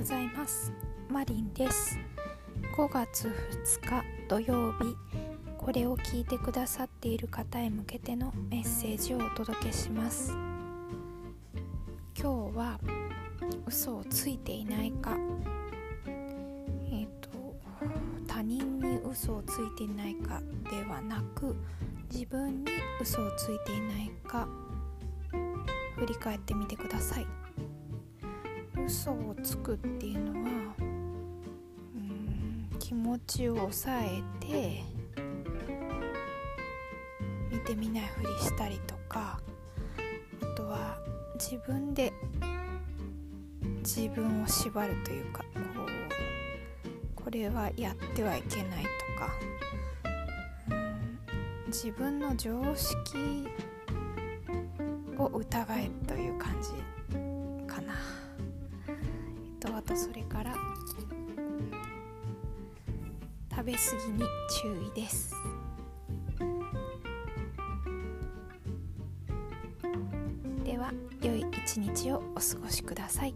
ございます。マリンです。5月2日土曜日これを聞いてくださっている方へ向けてのメッセージをお届けします。今日は嘘をついていないか。えっ、ー、と他人に嘘をついていないかではなく自分に嘘をついていないか振り返ってみてください。つくっていうのはうん気持ちを抑えて見てみないふりしたりとかあとは自分で自分を縛るというかこうこれはやってはいけないとかうん自分の常識を疑えという感じ。とあとそれから食べ過ぎに注意です。では良い一日をお過ごしください。